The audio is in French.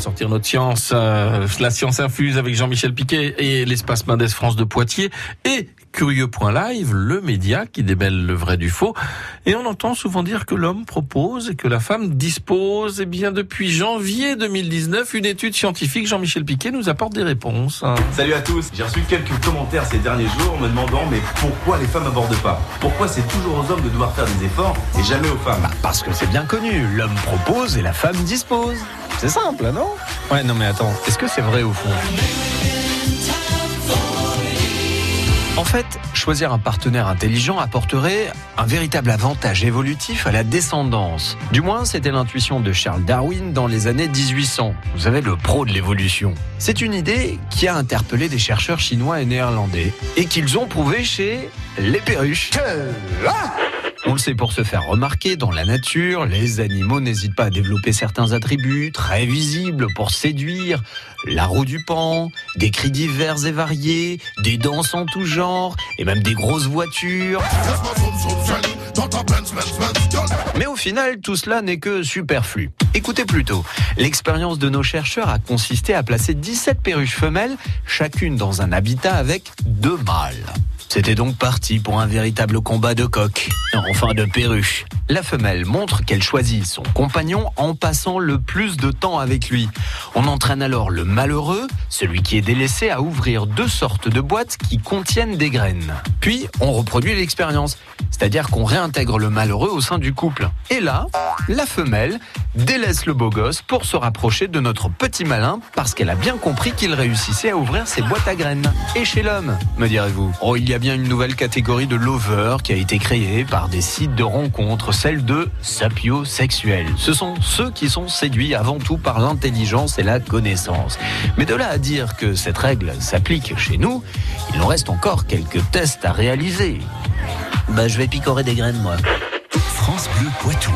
Sortir notre science, euh, la science infuse avec Jean-Michel Piquet et l'espace Mendes France de Poitiers et Curieux.live, le média qui démêle le vrai du faux. Et on entend souvent dire que l'homme propose et que la femme dispose. Et bien depuis janvier 2019, une étude scientifique, Jean-Michel Piquet, nous apporte des réponses. Salut à tous, j'ai reçu quelques commentaires ces derniers jours me demandant mais pourquoi les femmes abordent pas? Pourquoi c'est toujours aux hommes de devoir faire des efforts et jamais aux femmes? Parce que c'est bien connu, l'homme propose et la femme dispose. C'est simple, non Ouais, non mais attends, est-ce que c'est vrai au fond En fait, choisir un partenaire intelligent apporterait un véritable avantage évolutif à la descendance. Du moins, c'était l'intuition de Charles Darwin dans les années 1800. Vous savez, le pro de l'évolution. C'est une idée qui a interpellé des chercheurs chinois et néerlandais et qu'ils ont prouvé chez les perruches. On le sait pour se faire remarquer dans la nature, les animaux n'hésitent pas à développer certains attributs très visibles pour séduire. La roue du pan, des cris divers et variés, des danses en tout genre, et même des grosses voitures. Mais au final, tout cela n'est que superflu. Écoutez plutôt, l'expérience de nos chercheurs a consisté à placer 17 perruches femelles, chacune dans un habitat avec deux mâles. C'était donc parti pour un véritable combat de coq, enfin de perruche. La femelle montre qu'elle choisit son compagnon en passant le plus de temps avec lui. On entraîne alors le malheureux, celui qui est délaissé, à ouvrir deux sortes de boîtes qui contiennent des graines. Puis on reproduit l'expérience, c'est-à-dire qu'on réintègre le malheureux au sein du couple. Et là, la femelle délaisse le beau gosse pour se rapprocher de notre petit malin parce qu'elle a bien compris qu'il réussissait à ouvrir ses boîtes à graines. Et chez l'homme, me direz-vous? Oh, il y a bien une nouvelle catégorie de lovers qui a été créée par des sites de rencontres, celle de sapiosexuels. Ce sont ceux qui sont séduits avant tout par l'intelligence et la connaissance. Mais de là à dire que cette règle s'applique chez nous, il nous reste encore quelques tests à réaliser. Bah, je vais picorer des graines, moi. France Bleu Poitou.